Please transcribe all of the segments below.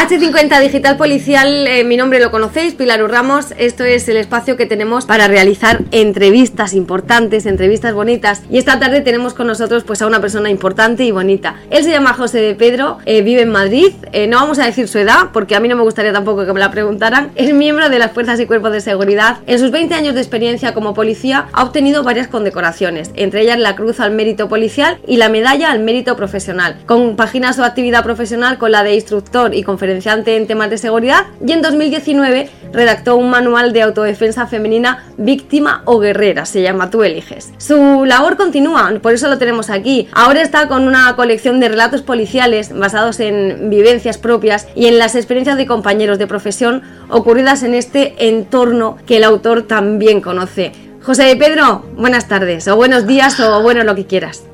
H50 Digital Policial, eh, mi nombre lo conocéis, Pilar Ramos. Esto es el espacio que tenemos para realizar entrevistas importantes, entrevistas bonitas. Y esta tarde tenemos con nosotros pues a una persona importante y bonita. Él se llama José de Pedro, eh, vive en Madrid. Eh, no vamos a decir su edad, porque a mí no me gustaría tampoco que me la preguntaran. Es miembro de las Fuerzas y Cuerpos de Seguridad. En sus 20 años de experiencia como policía ha obtenido varias condecoraciones, entre ellas la Cruz al Mérito Policial y la Medalla al Mérito Profesional. Compagina su actividad profesional con la de instructor y conferenciante en temas de seguridad y en 2019 redactó un manual de autodefensa femenina víctima o guerrera, se llama Tú eliges. Su labor continúa, por eso lo tenemos aquí. Ahora está con una colección de relatos policiales basados en vivencias propias y en las experiencias de compañeros de profesión ocurridas en este entorno que el autor también conoce. José de Pedro, buenas tardes, o buenos días, o bueno, lo que quieras.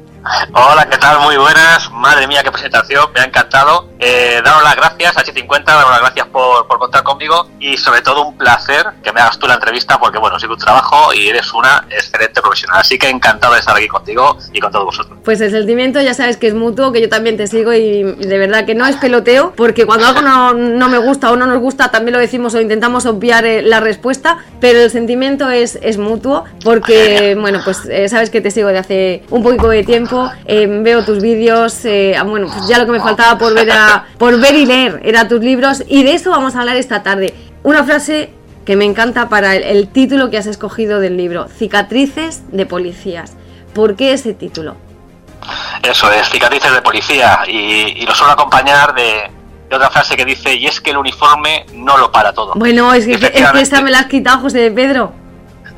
Hola, ¿qué tal? Muy buenas. Madre mía, qué presentación. Me ha encantado. Eh, daros las gracias, H50, daros las gracias por, por, contar conmigo y sobre todo un placer que me hagas tú la entrevista porque, bueno, sigo tu trabajo y eres una excelente profesional. Así que encantado de estar aquí contigo y con todos vosotros. Pues el sentimiento ya sabes que es mutuo, que yo también te sigo y de verdad que no es peloteo porque cuando algo no, no me gusta o no nos gusta también lo decimos o intentamos obviar eh, la respuesta, pero el sentimiento es, es mutuo porque, bueno, pues eh, sabes que te sigo de hace un poquito de tiempo eh, veo tus vídeos, eh, ah, bueno, pues ya lo que me faltaba por ver, por ver y leer era tus libros y de eso vamos a hablar esta tarde. Una frase que me encanta para el, título que has escogido del libro, Cicatrices de Policías. ¿Por qué ese título? Eso es, Cicatrices de Policía y, lo suelo acompañar de, otra frase que dice, y es que el uniforme no lo para todo. Bueno, es que, es que esa me la has quitado, José de Pedro.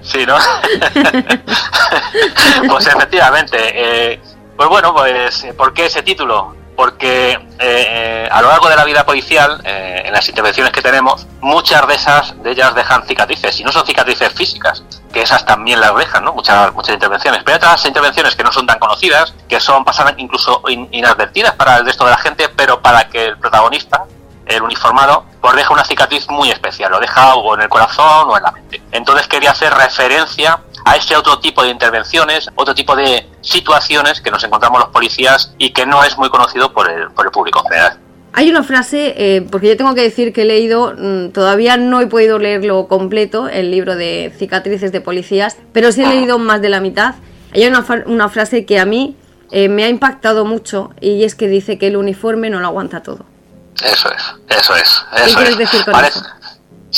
Sí, ¿no? pues efectivamente. Eh, pues bueno, pues ¿por qué ese título? Porque eh, eh, a lo largo de la vida policial, en las intervenciones que tenemos, muchas de esas de ellas dejan cicatrices, y no son cicatrices físicas, que esas también las dejan, ¿no? Muchas, muchas intervenciones. Pero hay otras intervenciones que no son tan conocidas, que son pasan incluso inadvertidas para el resto de la gente, pero para que el protagonista el uniformado, pues deja una cicatriz muy especial, lo deja o en el corazón o en la mente. Entonces quería hacer referencia a ese otro tipo de intervenciones, otro tipo de situaciones que nos encontramos los policías y que no es muy conocido por el, por el público en general. Hay una frase, eh, porque yo tengo que decir que he leído, mm, todavía no he podido leerlo completo, el libro de cicatrices de policías, pero sí he leído más de la mitad. Hay una, una frase que a mí eh, me ha impactado mucho y es que dice que el uniforme no lo aguanta todo. Eso es, eso es. Eso es. Decir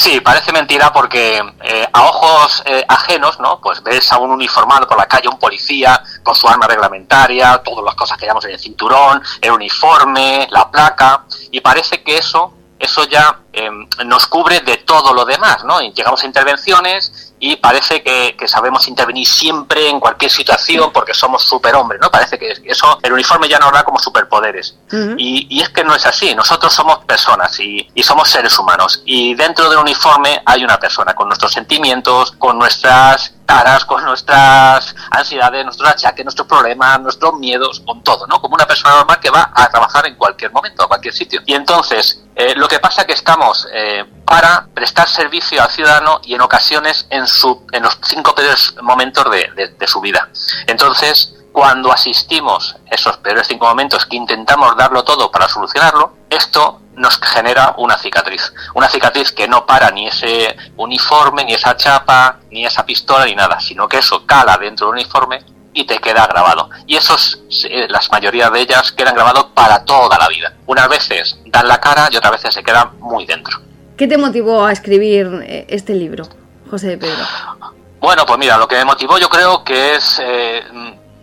Sí, parece mentira porque eh, a ojos eh, ajenos, ¿no? Pues ves a un uniformado por la calle, un policía con su arma reglamentaria, todas las cosas que llamamos el cinturón, el uniforme, la placa, y parece que eso, eso ya em, nos cubre de todo lo demás, ¿no? Y llegamos a intervenciones y parece que, sabemos intervenir siempre en cualquier situación porque somos superhombres, ¿no? Parece que eso, el uniforme ya nos da como superpoderes. y, es que no es así, nosotros somos personas y, y, somos seres humanos y dentro del uniforme hay una persona con nuestros sentimientos, con nuestras con nuestras ansiedades, nuestros achaques, nuestros problemas, nuestros miedos, con todo, ¿no? Como una persona normal que va a trabajar en cualquier momento, a cualquier sitio. Y entonces, eh, lo que pasa es que estamos eh, para prestar servicio al ciudadano y en ocasiones en, su, en los cinco peores momentos de, de, su vida. Entonces, cuando asistimos esos peores cinco momentos que intentamos darlo todo para solucionarlo, esto nos genera una cicatriz. Una cicatriz que no para ni ese uniforme, ni esa chapa, ni esa pistola, ni nada, sino que eso cala dentro del uniforme y te queda grabado. Y esos, las mayoría de ellas quedan grabados para toda la vida. Unas veces dan la cara y otras veces se quedan muy dentro. ¿Qué te motivó a escribir eh, este libro, José de Pedro? Bueno, pues mira, lo que me motivó yo creo que es eh,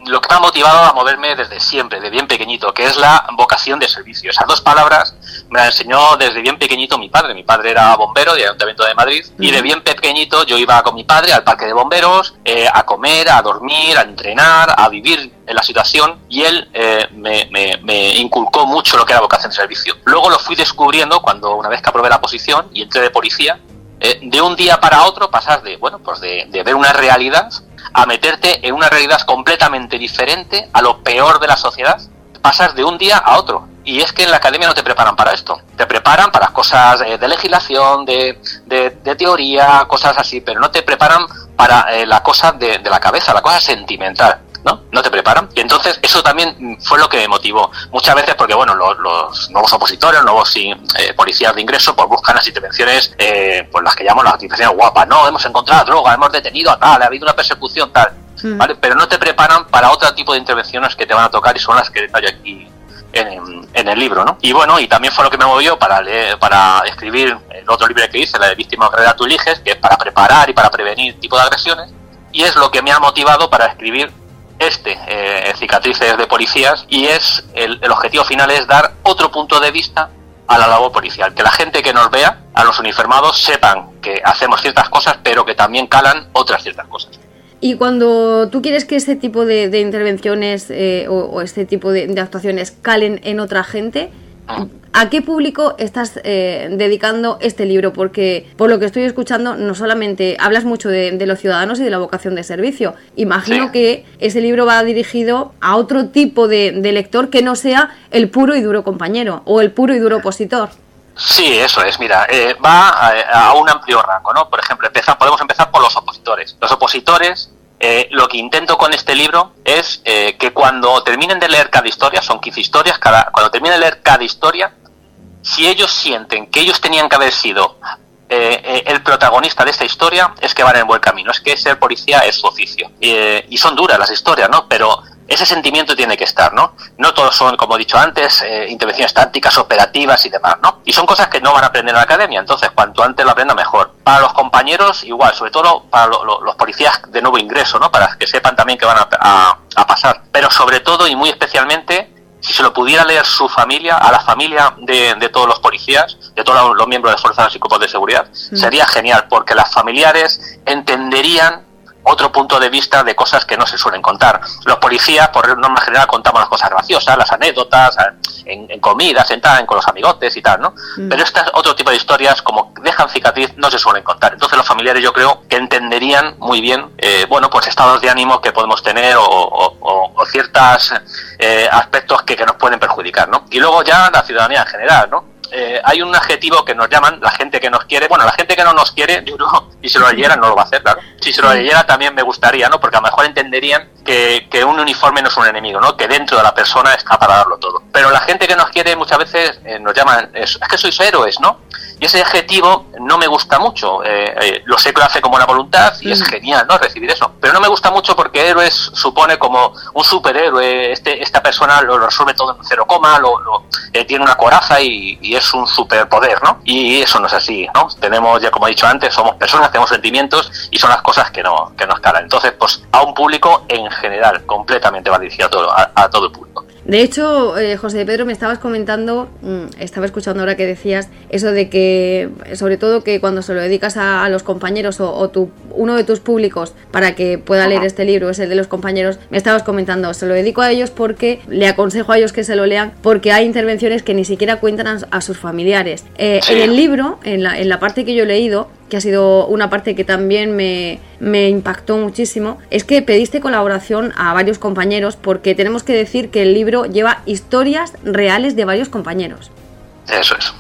lo que me ha motivado a moverme desde siempre, de bien pequeñito, que es la vocación de servicio. Esas dos palabras me las enseñó desde bien pequeñito mi padre. Mi padre era bombero del Ayuntamiento de Madrid y de bien pequeñito yo iba con mi padre al parque de bomberos eh, a comer, a dormir, a entrenar, a vivir en la situación y él eh, me, me, inculcó mucho lo que era vocación de servicio. Luego lo fui descubriendo cuando una vez que aprobé la posición y entré de policía, eh, de un día para otro pasar de, bueno, pues de, de ver una realidad a meterte en una realidad completamente diferente a lo peor de la sociedad, pasas de un día a otro. Y es que en la academia no te preparan para esto. Te preparan para cosas eh, de legislación, de, de, teoría, cosas así, pero no te preparan para eh, la cosa de, la cabeza, la cosa sentimental. ¿No? No te preparan. Y entonces eso también fue lo que me motivó. Muchas veces porque, bueno, los, nuevos opositores, nuevos eh, policías de ingreso, pues buscan las intervenciones, eh, pues las que llamamos las intervenciones guapas, ¿no? Hemos encontrado droga, hemos detenido a tal, ha habido una persecución, tal. Mm. ¿Vale? Pero no te preparan para otro tipo de intervenciones que te van a tocar y son las que detallo aquí en, el libro, ¿no? Y bueno, y también fue lo que me movió para para escribir el otro libro que hice, la de Víctima de tú eliges, que es para preparar y para prevenir tipo de agresiones, y es lo que me ha motivado para escribir este, eh, Cicatrices de Policías, y es el, el objetivo final es dar otro punto de vista a la labor policial, que la gente que nos vea, a los uniformados, sepan que hacemos ciertas cosas, pero que también calan otras ciertas cosas. Y cuando tú quieres que este tipo de, intervenciones eh, o, este tipo de, actuaciones calen en otra gente, ¿a qué público estás eh, dedicando este libro? Porque por lo que estoy escuchando, no solamente hablas mucho de, los ciudadanos y de la vocación de servicio. Imagino que ese libro va dirigido a otro tipo de, lector que no sea el puro y duro compañero o el puro y duro opositor. Sí, eso es. Mira, eh, va a, un amplio rango, ¿no? Por ejemplo, podemos empezar por los opositores. Los opositores, eh, lo que intento con este libro es eh, que cuando terminen de leer cada historia, son 15 historias, cada, cuando terminen de leer cada historia, si ellos sienten que ellos tenían que haber sido el protagonista de esta historia, es que van en buen camino. Es que ser policía es su oficio. y son duras las historias, ¿no? Pero ese sentimiento tiene que estar, ¿no? No todos son, como he dicho antes, eh, intervenciones tácticas, operativas y demás, ¿no? Y son cosas que no van a aprender en la academia, entonces cuanto antes lo aprenda mejor. Para los compañeros, igual, sobre todo para los policías de nuevo ingreso, ¿no? Para que sepan también que van a, pasar. Pero sobre todo y muy especialmente, si se lo pudiera leer su familia, a la familia de, todos los policías, de todos los miembros de fuerzas y cuerpos de seguridad, mm. sería genial, porque las familiares entenderían otro punto de vista de cosas que no se suelen contar. Los policías, por norma general, contamos las cosas graciosas, las anécdotas, en, comidas, en con los amigotes y tal, ¿no? Mm. Pero estas otro tipo de historias, como dejan cicatriz, no se suelen contar. Entonces los familiares yo creo que entenderían muy bien, eh, bueno, pues estados de ánimo que podemos tener o, ciertos eh, aspectos que, que nos pueden perjudicar, ¿no? Y luego ya la ciudadanía en general, ¿no? Eh, hay un adjetivo que nos llaman la gente que nos quiere. Bueno, la gente que no nos quiere, yo creo, si se lo leyera no lo va a hacer, claro. Si se lo leyera también me gustaría, ¿no? Porque a lo mejor entenderían que, que un uniforme no es un enemigo, ¿no? Que dentro de la persona está para darlo todo. Pero la gente que nos quiere muchas veces eh, nos llaman, es, que sois héroes, ¿no? Y ese adjetivo no me gusta mucho. Eh, lo sé que lo hace como una voluntad y es genial, ¿no? Recibir eso. Pero no me gusta mucho porque héroes supone como un superhéroe. Este, esta persona lo resuelve todo en cero coma, lo, tiene una coraza y, y es un superpoder, ¿no? Y eso no es así, ¿no? Tenemos, ya como he dicho antes, somos personas, tenemos sentimientos y son las cosas que, no, que nos calan. Entonces, pues a un público en general, completamente va dirigido a todo, a todo el público. De hecho, eh, José Pedro, me estabas comentando, mm, estaba escuchando ahora que decías eso de que, sobre todo que cuando se lo dedicas a, los compañeros o, tu, uno de tus públicos para que pueda leer este libro es el de los compañeros, me estabas comentando, se lo dedico a ellos porque le aconsejo a ellos que se lo lean porque hay intervenciones que ni siquiera cuentan a, sus familiares. Eh, en el libro, en la, en la parte que yo he leído, que ha sido una parte que también me, impactó muchísimo, es que pediste colaboración a varios compañeros porque tenemos que decir que el libro lleva historias reales de varios compañeros. Eso es.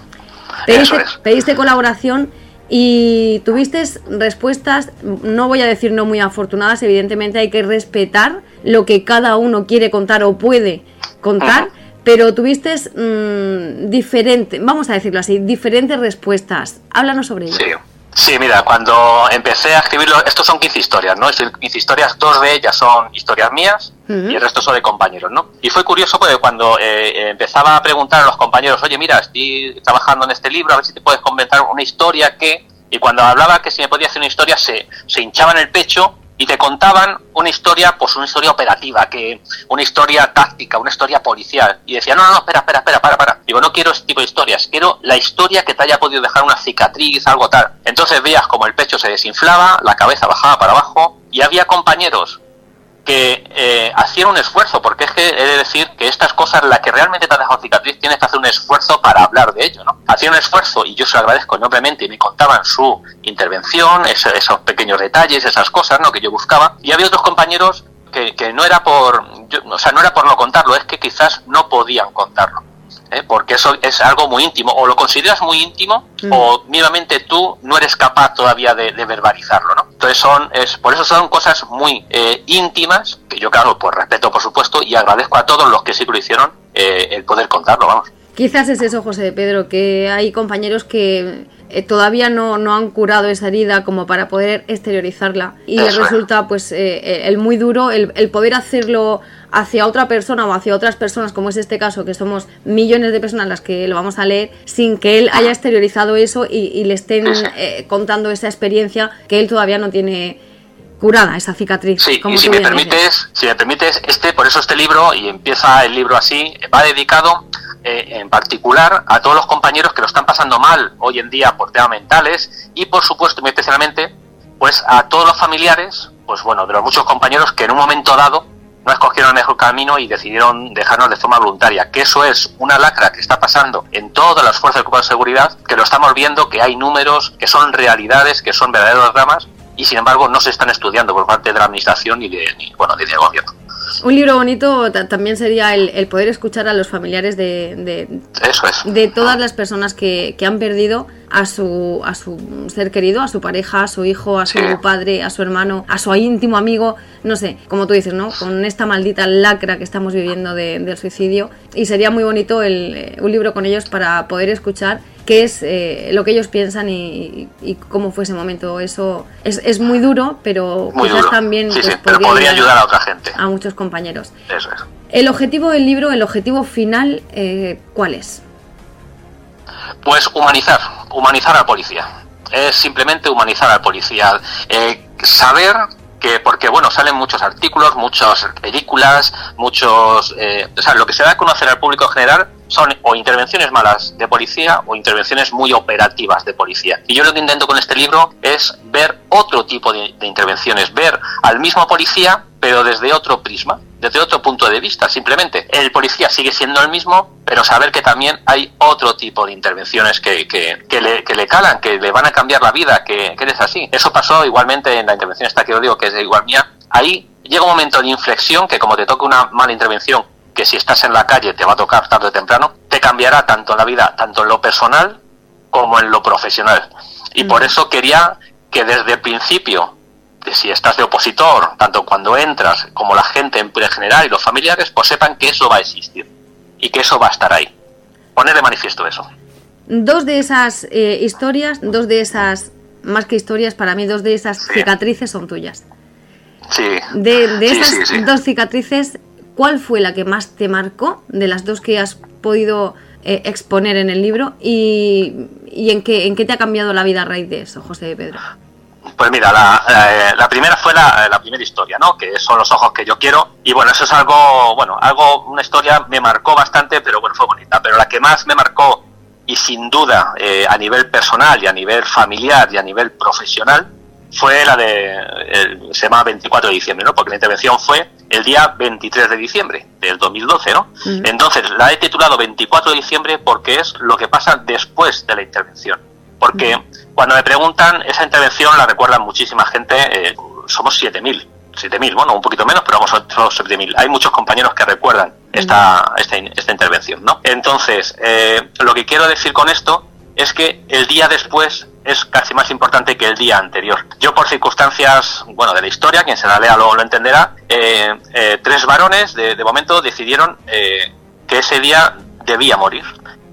Pediste, Eso es. pediste colaboración y tuviste respuestas, no voy a decir no muy afortunadas, evidentemente hay que respetar lo que cada uno quiere contar o puede contar. pero tuviste mm, diferentes, vamos a decirlo así, diferentes respuestas. Háblanos sobre ello. Sí. Sí, mira, cuando empecé a escribirlo, estos son 15 historias, ¿no? 15 historias, dos de ellas son historias mías y el resto son de compañeros, ¿no? Y fue curioso porque cuando eh, empezaba a preguntar a los compañeros, oye, mira, estoy trabajando en este libro, a ver si te puedes comentar una historia que... Y cuando hablaba que si me podía hacer una historia, se, se hinchaba en el pecho y te contaban una historia, pues una historia operativa, que una historia táctica, una historia policial. Y decía, no, no, no, espera, espera, espera, para, para. Digo, no quiero este tipo de historias, quiero la historia que te haya podido dejar una cicatriz, algo tal. Entonces veías como el pecho se desinflaba, la cabeza bajaba para abajo, y había compañeros que eh, hacían un esfuerzo, porque es que he de decir que estas cosas, la que realmente te ha dejado cicatriz, tienes que hacer un esfuerzo para hablar de ello, ¿no? Hacían un esfuerzo y yo se lo agradezco enormemente y me contaban su intervención, esos, pequeños detalles, esas cosas, ¿no? Que yo buscaba. Y había otros compañeros que, que no era por, o sea, no era por no contarlo, es que quizás no podían contarlo. ¿eh? porque eso es algo muy íntimo, o lo consideras muy íntimo, mm. o mínimamente tú no eres capaz todavía de, verbalizarlo, ¿no? Entonces son, es, por eso son cosas muy eh, íntimas, que yo claro, pues respeto por supuesto y agradezco a todos los que sí lo hicieron eh, el poder contarlo, vamos. Quizás es eso, José Pedro, que hay compañeros que eh, todavía no, no, han curado esa herida como para poder exteriorizarla y les resulta pues el muy duro el, el, poder hacerlo hacia otra persona o hacia otras personas como es este caso que somos millones de personas las que lo vamos a leer sin que él haya exteriorizado eso y, le estén contando esa experiencia que él todavía no tiene curada esa cicatriz. Sí, y si me permites, si me permites, este, por eso este libro, y empieza el libro así, va dedicado eh, en particular a todos los compañeros que lo están pasando mal hoy en día por temas mentales y por supuesto, muy especialmente, pues a todos los familiares, pues bueno, de los muchos compañeros que en un momento dado no escogieron el mejor camino y decidieron dejarnos de forma voluntaria. Que eso es una lacra que está pasando en todas las fuerzas de seguridad, que lo estamos viendo, que hay números, que son realidades, que son verdaderos dramas y sin embargo no se están estudiando por parte de la administración ni de, bueno, ni del gobierno. Un libro bonito también sería el, poder escuchar a los familiares de, Eso es. de todas las personas que, que, han perdido a su, a su ser querido, a su pareja, a su hijo, a su padre, a su hermano, a su íntimo amigo, no sé, como tú dices, ¿no? Con esta maldita lacra que estamos viviendo del suicidio. Y sería muy bonito el, eh, un libro con ellos para poder escuchar qué es eh, lo que ellos piensan y, cómo fue ese momento. Eso es, es muy duro, pero quizás también pues, podría, ayudar a otra gente. A muchos compañeros. Eso es. El objetivo del libro, el objetivo final, eh, ¿cuál es? Pues humanizar, humanizar al policía. Es simplemente humanizar al policía. Eh, saber que porque bueno salen muchos artículos muchas películas muchos o sea lo que se da a conocer al público general son o intervenciones malas de policía o intervenciones muy operativas de policía. Y yo lo que intento con este libro es ver otro tipo de, intervenciones, ver al mismo policía pero desde otro prisma, desde otro punto de vista, simplemente. El policía sigue siendo el mismo, pero saber que también hay otro tipo de intervenciones que, que, que, le, calan, que le van a cambiar la vida, que, que es así. Eso pasó igualmente en la intervención esta que os digo, que es igual mía. Ahí llega un momento de inflexión que como te toca una mala intervención que si estás en la calle te va a tocar tarde o temprano, te cambiará tanto en la vida, tanto en lo personal como en lo profesional. Y por eso quería que desde el principio, de si estás de opositor, tanto cuando entras como la gente en general y los familiares, pues sepan que eso va a existir y que eso va a estar ahí. Poner de manifiesto eso. Dos de esas eh, historias, dos de esas, más que historias, para mí dos de esas cicatrices son tuyas. Sí. De, esas dos cicatrices, ¿Cuál fue la que más te marcó de las dos que has podido eh, exponer en el libro y, en, qué, en qué te ha cambiado la vida a raíz de eso, José Pedro? Pues mira, la, primera fue la, primera historia, ¿no? Que son los ojos que yo quiero. Y bueno, eso es algo, bueno, algo, una historia me marcó bastante, pero bueno, fue bonita. Pero la que más me marcó, y sin duda, eh, a nivel personal y a nivel familiar y a nivel profesional, fue la de, se llama 24 de diciembre, ¿no? Porque la intervención fue el día 23 de diciembre del 2012, ¿no? Entonces, la he titulado 24 de diciembre porque es lo que pasa después de la intervención. Porque cuando me preguntan, esa intervención la recuerdan muchísima gente, eh, somos 7.000, 7.000, bueno, un poquito menos, pero vamos, somos 7.000. Hay muchos compañeros que recuerdan esta, esta, esta intervención, ¿no? Entonces, eh, lo que quiero decir con esto es que el día después es casi más importante que el día anterior. Yo por circunstancias, bueno, de la historia, quien se la lea lo, lo entenderá, eh, eh, tres varones de, momento decidieron eh, que ese día debía morir.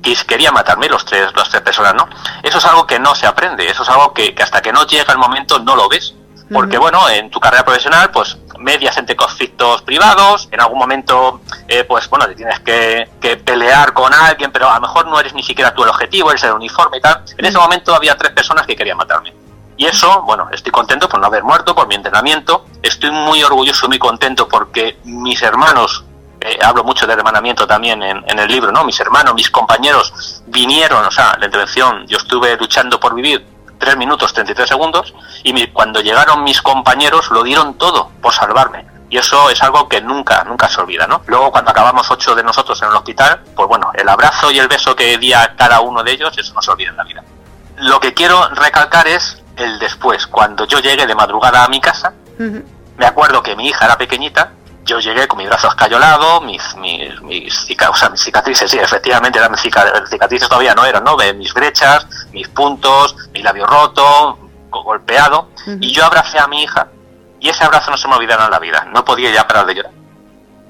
Y quería matarme los tres, las tres personas, ¿no? Eso es algo que no se aprende, eso es algo que, que hasta que no llega el momento no lo ves. Porque, bueno, en tu carrera profesional, pues medias entre conflictos privados, en algún momento, eh, pues bueno, te tienes que, pelear con alguien, pero a lo mejor no eres ni siquiera tú el objetivo, eres el uniforme y tal. En ese momento había tres personas que querían matarme. Y eso, bueno, estoy contento por no haber muerto, por mi entrenamiento. Estoy muy orgulloso, muy contento porque mis hermanos, eh, hablo mucho de hermanamiento también en, en, el libro, ¿no? Mis hermanos, mis compañeros vinieron, o sea, la intervención, yo estuve luchando por vivir 3 minutos 33 segundos y cuando llegaron mis compañeros lo dieron todo por salvarme. Y eso es algo que nunca, nunca se olvida, ¿no? Luego cuando acabamos ocho de nosotros en el hospital, pues bueno, el abrazo y el beso que di a cada uno de ellos, eso no se olvida en la vida. Lo que quiero recalcar es el después, cuando yo llegué de madrugada a mi casa, me acuerdo que mi hija era pequeñita yo llegué con mi brazo escayolado, mis, mis, mis, mis cicatrices, sí, efectivamente eran cicatrices todavía no eran, ¿no? Mis brechas, mis puntos, mi labio roto, golpeado, y yo abracé a mi hija, y ese abrazo no se me olvidará en la vida, no podía ya parar de llorar.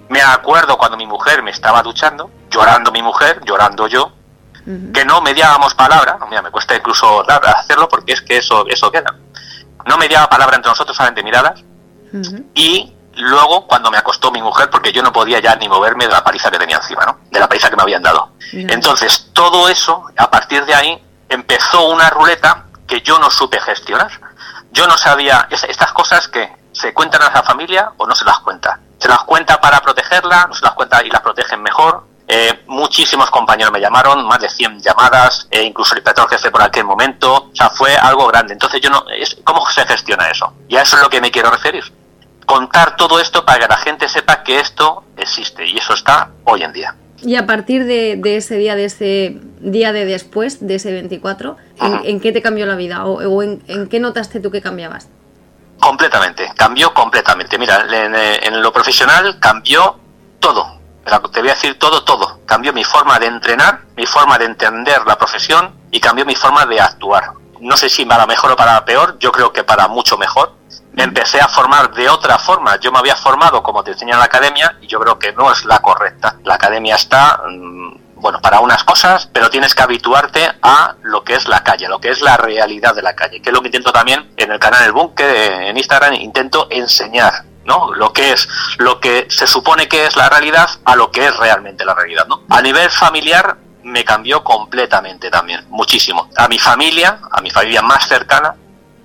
Me acuerdo cuando mi mujer me estaba duchando, llorando mi mujer, llorando yo, que no mediábamos palabra, mira, me cuesta incluso hacerlo porque es que eso, eso queda. No mediaba palabra entre nosotros, solamente miradas, y luego cuando me acostó mi mujer, porque yo no podía ya ni moverme de la paliza que tenía encima, ¿no? De la paliza que me habían dado. Entonces, todo eso, a partir de ahí, empezó una ruleta que yo no supe gestionar. Yo no sabía, estas cosas que se cuentan a la familia o no se las cuenta. Se las cuenta para protegerla, no se las cuenta y las protegen mejor. Eh, muchísimos compañeros me llamaron, más de 100 llamadas, e incluso el inspector jefe por aquel momento. O sea, fue algo grande. Entonces, yo no, ¿cómo se gestiona eso? Y a eso es lo que me quiero referir contar todo esto para que la gente sepa que esto existe y eso está hoy en día. Y a partir de, ese día, de ese día de después, de ese 24, ¿en, qué te cambió la vida? ¿O, en, qué notaste tú que cambiabas? Completamente, cambió completamente. Mira, en, lo profesional cambió todo. Te voy a decir todo, todo. Cambió mi forma de entrenar, mi forma de entender la profesión y cambió mi forma de actuar. No sé si para mejor o para peor, yo creo que para mucho mejor me empecé a formar de otra forma. Yo me había formado como te enseña en la academia y yo creo que no es la correcta. La academia está, mm, bueno, para unas cosas, pero tienes que habituarte a lo que es la calle, lo que es la realidad de la calle, que es lo que intento también en el canal El Búnker, en Instagram, intento enseñar. ¿no? Lo que es, lo que se supone que es la realidad a lo que es realmente la realidad, ¿no? A nivel familiar me cambió completamente también, muchísimo. A mi familia, a mi familia más cercana,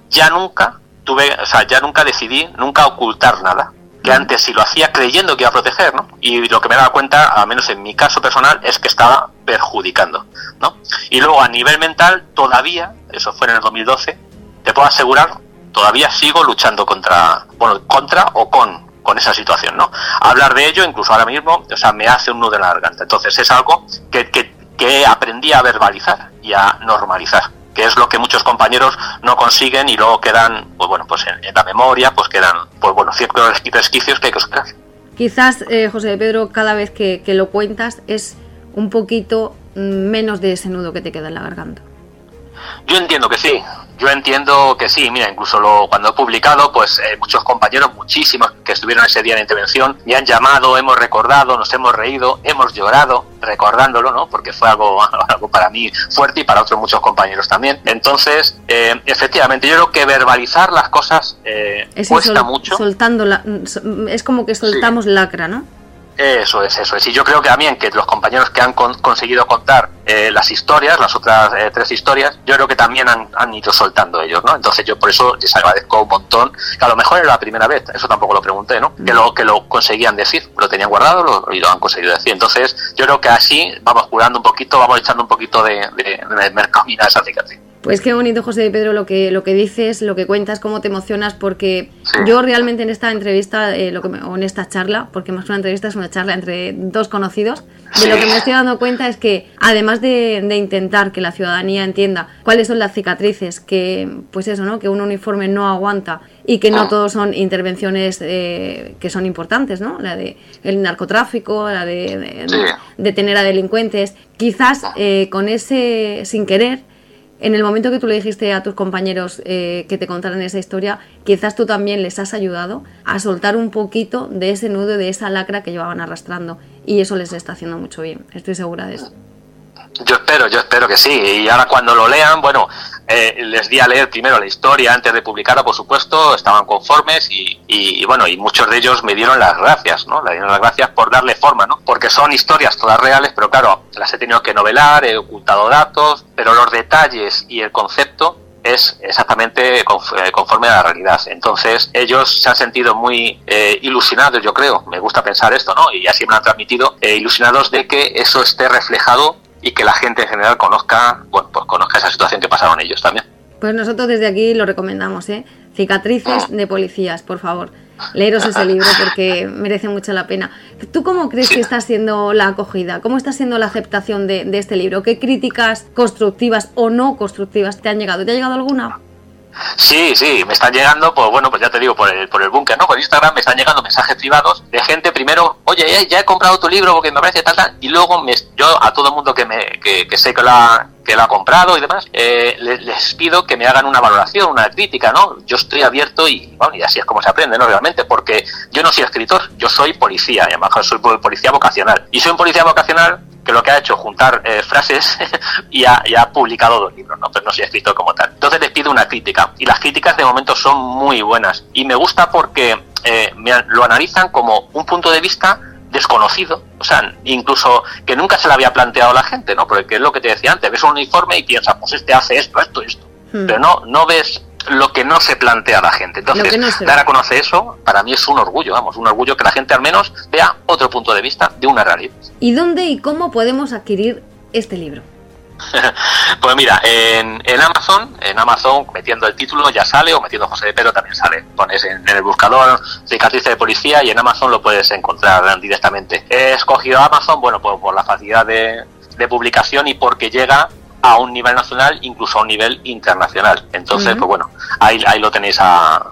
ya nunca tuve, o sea, ya nunca decidí nunca ocultar nada. Que antes si lo hacía creyendo que iba a proteger, ¿no? Y lo que me daba cuenta, al menos en mi caso personal, es que estaba perjudicando, ¿no? Y luego a nivel mental, todavía, eso fue en el 2012, te puedo asegurar, todavía sigo luchando contra, bueno, contra o con con esa situación, ¿no? Hablar de ello, incluso ahora mismo, o sea, me hace un nudo en la garganta. Entonces es algo que, que, que aprendí a verbalizar y a normalizar que es lo que muchos compañeros no consiguen y luego quedan, pues bueno, pues en, la memoria, pues quedan, pues bueno, ciertos resquicios que hay que superar. Quizás, eh, José Pedro, cada vez que, que lo cuentas es un poquito mm, menos de ese nudo que te queda en la garganta. Yo entiendo que sí, yo entiendo que sí, mira, incluso lo, cuando he publicado, pues eh, muchos compañeros, muchísimos que estuvieron ese día en intervención, me han llamado, hemos recordado, nos hemos reído, hemos llorado recordándolo, ¿no? Porque fue algo, algo para mí fuerte y para otros muchos compañeros también. Entonces, eh, efectivamente, yo creo que verbalizar las cosas eh, cuesta mucho. Soltando es como que soltamos lacra, ¿no? Eso es, eso es. Y yo creo que también que los compañeros que han conseguido contar eh, las historias, las otras eh, tres historias, yo creo que también han, ido soltando ellos, ¿no? Entonces yo por eso les agradezco un montón, que a lo mejor era la primera vez, eso tampoco lo pregunté, ¿no? Que lo, que lo conseguían decir, lo tenían guardado y lo han conseguido decir. Entonces yo creo que así vamos curando un poquito, vamos echando un poquito de, de, de a esa cicatriz. Pues qué bonito, José de Pedro, lo que, lo que dices, lo que cuentas, cómo te emocionas, porque yo realmente en esta entrevista, eh, lo que o en esta charla, porque más que una entrevista es una charla entre dos conocidos, de lo que me estoy dando cuenta es que además de, intentar que la ciudadanía entienda cuáles son las cicatrices, que pues eso, ¿no? Que un uniforme no aguanta y que no ah. todos son intervenciones eh, que son importantes, ¿no? La de el narcotráfico, la de, detener a delincuentes, quizás ah. eh, con ese sin querer en el momento que tú le dijiste a tus compañeros eh, que te contaran esa historia, quizás tú también les has ayudado a soltar un poquito de ese nudo, de esa lacra que llevaban arrastrando. Y eso les está haciendo mucho bien, estoy segura de eso. Yo espero, yo espero que sí. Y ahora cuando lo lean, bueno, eh, les di a leer primero la historia antes de publicarla, por supuesto, estaban conformes y, bueno, y muchos de ellos me dieron las gracias, ¿no? Le dieron las gracias por darle forma, ¿no? Porque son historias todas reales, pero claro, las he tenido que novelar, he ocultado datos, pero los detalles y el concepto es exactamente eh, conforme a la realidad. Entonces, ellos se han sentido muy eh, ilusionados, yo creo, me gusta pensar esto, ¿no? Y así me han transmitido, ilusionados de que eso esté reflejado y que la gente en general conozca, bueno, pues conozca esa situación que pasaron ellos también. Pues nosotros desde aquí lo recomendamos, ¿eh? Cicatrices ah. de policías, por favor. Leeros ese libro porque merece mucho la pena. ¿Tú cómo crees que está siendo la acogida? ¿Cómo está siendo la aceptación de, este libro? ¿Qué críticas constructivas o no constructivas te han llegado? ¿Te ha llegado alguna? Sí, sí, me están llegando, pues bueno, pues ya te digo, por el, por el búnker, ¿no? Por Instagram me están llegando mensajes privados de gente primero, oye, ya, he comprado tu libro porque me parece tal, tal, y luego me, yo a todo el mundo que, me, que, sé que lo, ha, que lo ha comprado y demás, eh, les, pido que me hagan una valoración, una crítica, ¿no? Yo estoy abierto y, bueno, y así es como se aprende, ¿no? Realmente, porque yo no soy escritor, yo soy policía, y además soy policía vocacional. Y soy un policía vocacional que lo que ha hecho es juntar eh, frases y, ha, publicado dos libros, ¿no? pero no soy escritor como tal. Entonces les pido una crítica y las críticas de momento son muy buenas y me gusta porque eh, lo analizan como un punto de vista desconocido, o sea, incluso que nunca se le había planteado a la gente, ¿no? Porque es lo que te decía antes, ves un uniforme y piensas, pues este hace esto, esto, esto, hmm. pero no, no ves lo que no se plantea a la gente. Entonces, dar a conocer eso, para mí es un orgullo, vamos, un orgullo que la gente al menos vea otro punto de vista de una realidad. ¿Y dónde y cómo podemos adquirir este libro? pues mira, en, Amazon, en Amazon metiendo el título ya sale, o metiendo José de Pedro también sale. Pones en, el buscador cicatriz de policía y en Amazon lo puedes encontrar directamente. He escogido Amazon, bueno, pues por la facilidad de, de publicación y porque llega a un nivel nacional, incluso a un nivel internacional. Entonces, pues bueno, ahí, ahí lo tenéis a,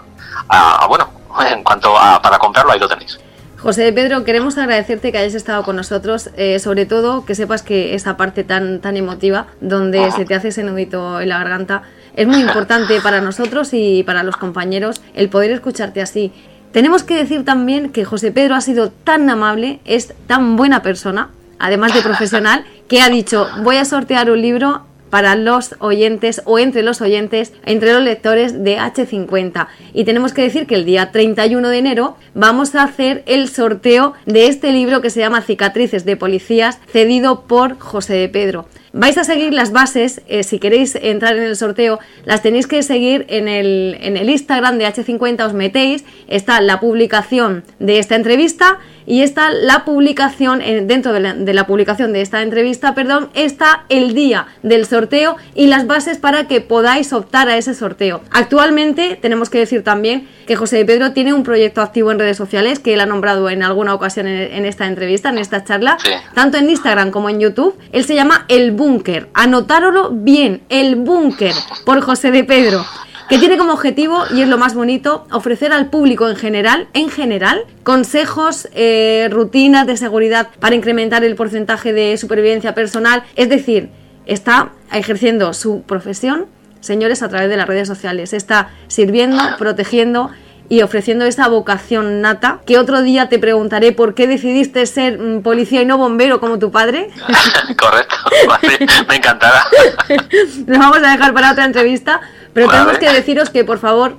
bueno, en cuanto a para comprarlo, ahí lo tenéis. José Pedro, queremos agradecerte que hayas estado con nosotros, eh, sobre todo que sepas que esa parte tan, tan emotiva, donde se te hace ese nudito en la garganta, es muy importante para nosotros y para los compañeros el poder escucharte así. Tenemos que decir también que José Pedro ha sido tan amable, es tan buena persona, además de profesional, que ha dicho, voy a sortear un libro para los oyentes o entre los oyentes, entre los lectores de H50. Y tenemos que decir que el día 31 de enero vamos a hacer el sorteo de este libro que se llama Cicatrices de Policías, cedido por José de Pedro. Vais a seguir las bases, eh, si queréis entrar en el sorteo, las tenéis que seguir en el, en el Instagram de H50, os metéis, está la publicación de esta entrevista y está la publicación, dentro de la, publicación de esta entrevista, perdón, está el día del sorteo y las bases para que podáis optar a ese sorteo. Actualmente tenemos que decir también que José Pedro tiene un proyecto activo en redes sociales que él ha nombrado en alguna ocasión en, esta entrevista, en esta charla, tanto en Instagram como en YouTube. Él se llama El Búnker. Anotárolo bien, El Búnker, por José de Pedro que tiene como objetivo, y es lo más bonito, ofrecer al público en general, en general, consejos, eh, rutinas de seguridad para incrementar el porcentaje de supervivencia personal. Es decir, está ejerciendo su profesión, señores, a través de las redes sociales. Está sirviendo, protegiendo y ofreciendo esa vocación nata, que otro día te preguntaré por qué decidiste ser mm, policía y no bombero como tu padre. Correcto, me encantará. Nos vamos a dejar para otra entrevista, pero tenemos que deciros que por favor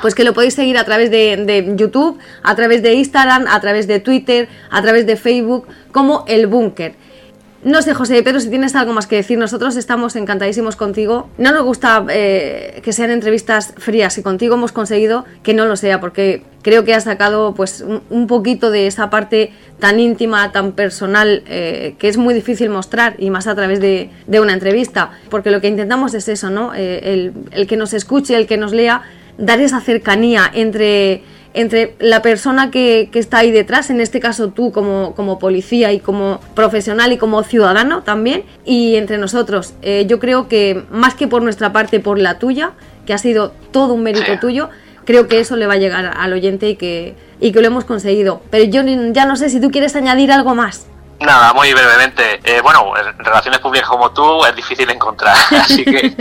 pues que lo podéis seguir a través de, YouTube, a través de Instagram, a través de Twitter, a través de Facebook, como El Búnker. No sé, José pero si tienes algo más que decir, nosotros estamos encantadísimos contigo. No nos gusta eh, que sean entrevistas frías y contigo hemos conseguido que no lo sea, porque creo que has sacado pues un, poquito de esa parte tan íntima, tan personal, eh, que es muy difícil mostrar y más a través de, una entrevista, porque lo que intentamos es eso, ¿no? Eh, el que nos escuche, el que nos lea, dar esa cercanía entre entre la persona que, está ahí detrás, en este caso tú como, como, policía y como profesional y como ciudadano también, y entre nosotros. Eh, yo creo que más que por nuestra parte, por la tuya, que ha sido todo un mérito tuyo, creo que eso le va a llegar al oyente y que, y que lo hemos conseguido. Pero yo ya no sé si tú quieres añadir algo más. Nada, muy brevemente. Eh, bueno, en relaciones públicas como tú es difícil encontrar, así que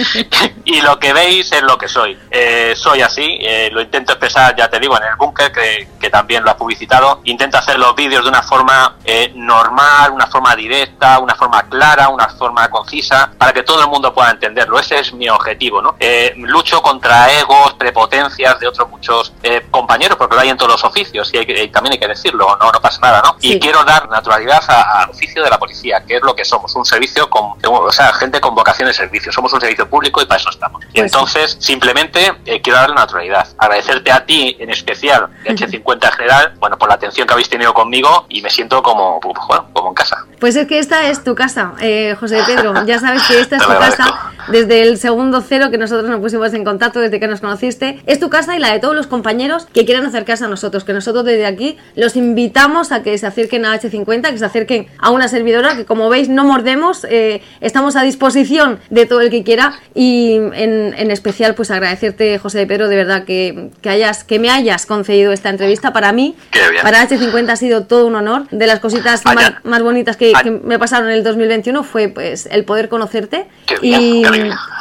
y lo que veis es lo que soy. Eh, soy así, eh, lo intento expresar, ya te digo, en el búnker que, que, también lo ha publicitado. Intento hacer los vídeos de una forma normal, una forma directa, una forma clara, una forma concisa, para que todo el mundo pueda entenderlo. Ese es mi objetivo, ¿no? lucho contra egos, prepotencias de otros muchos compañeros, porque lo hay en todos los oficios y, hay también hay que decirlo, no, no pasa nada, ¿no? Y quiero dar naturalidad a al oficio de la policía, que es lo que somos, un servicio con, o sea, gente con vocación de servicio, somos un servicio público y para eso estamos. Y pues entonces, simplemente eh, quiero darle naturalidad, agradecerte a ti en especial, H50 en general, bueno, por la atención que habéis tenido conmigo y me siento como, pues, como en casa. Pues es que esta es tu casa, eh, José Pedro, ya sabes que esta es tu casa desde el segundo cero que nosotros nos pusimos en contacto desde que nos conociste, es tu casa y la de todos los compañeros que quieran acercarse a nosotros, que nosotros desde aquí los invitamos a que se acerquen a H50, que se acerquen también a una servidora que como veis no mordemos, eh, estamos a disposición de todo el que quiera y en, especial pues agradecerte José Pedro de verdad que, hayas, que me hayas concedido esta entrevista. Para mí, para H50 ha sido todo un honor, de las cositas más, bonitas que, me pasaron en el 2021 fue pues el poder conocerte y,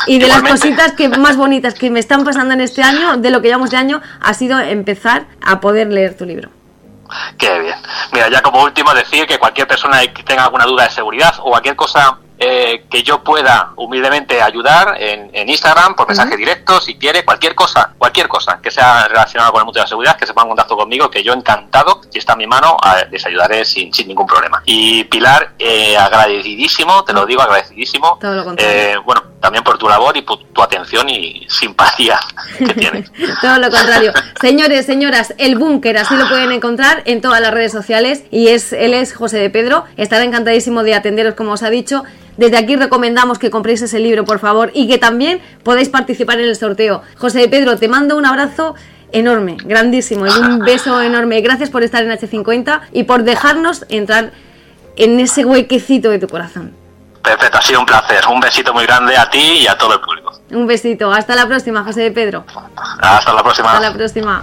y de las cositas que más bonitas que me están pasando en este año, de lo que llevamos de año, ha sido empezar a poder leer tu libro. Qué bien. Mira, ya como último decir que cualquier persona que tenga alguna duda de seguridad o cualquier cosa eh, que yo pueda humildemente ayudar en, Instagram por mensaje directo, si quiere, cualquier cosa, cualquier cosa que sea relacionada con el mundo de la seguridad, que se ponga en contacto conmigo, que yo encantado, si está en mi mano, les ayudaré sin, sin ningún problema. Y Pilar, eh, agradecidísimo, te lo digo, agradecidísimo. Eh, bueno, también por tu labor y por tu atención y simpatía que tienes. Todo lo contrario. Señores, señoras, el búnker, así lo pueden encontrar en todas las redes sociales y es él es José de Pedro. Estará encantadísimo de atenderos como os ha dicho. Desde aquí recomendamos que compréis ese libro, por favor, y que también podáis participar en el sorteo. José de Pedro, te mando un abrazo enorme, grandísimo y un beso enorme. Gracias por estar en H50 y por dejarnos entrar en ese huequecito de tu corazón. Perfecto, ha sido un placer. Un besito muy grande a ti y a todo el público. Un besito. Hasta la próxima, José de Pedro. Hasta la próxima. Hasta la próxima.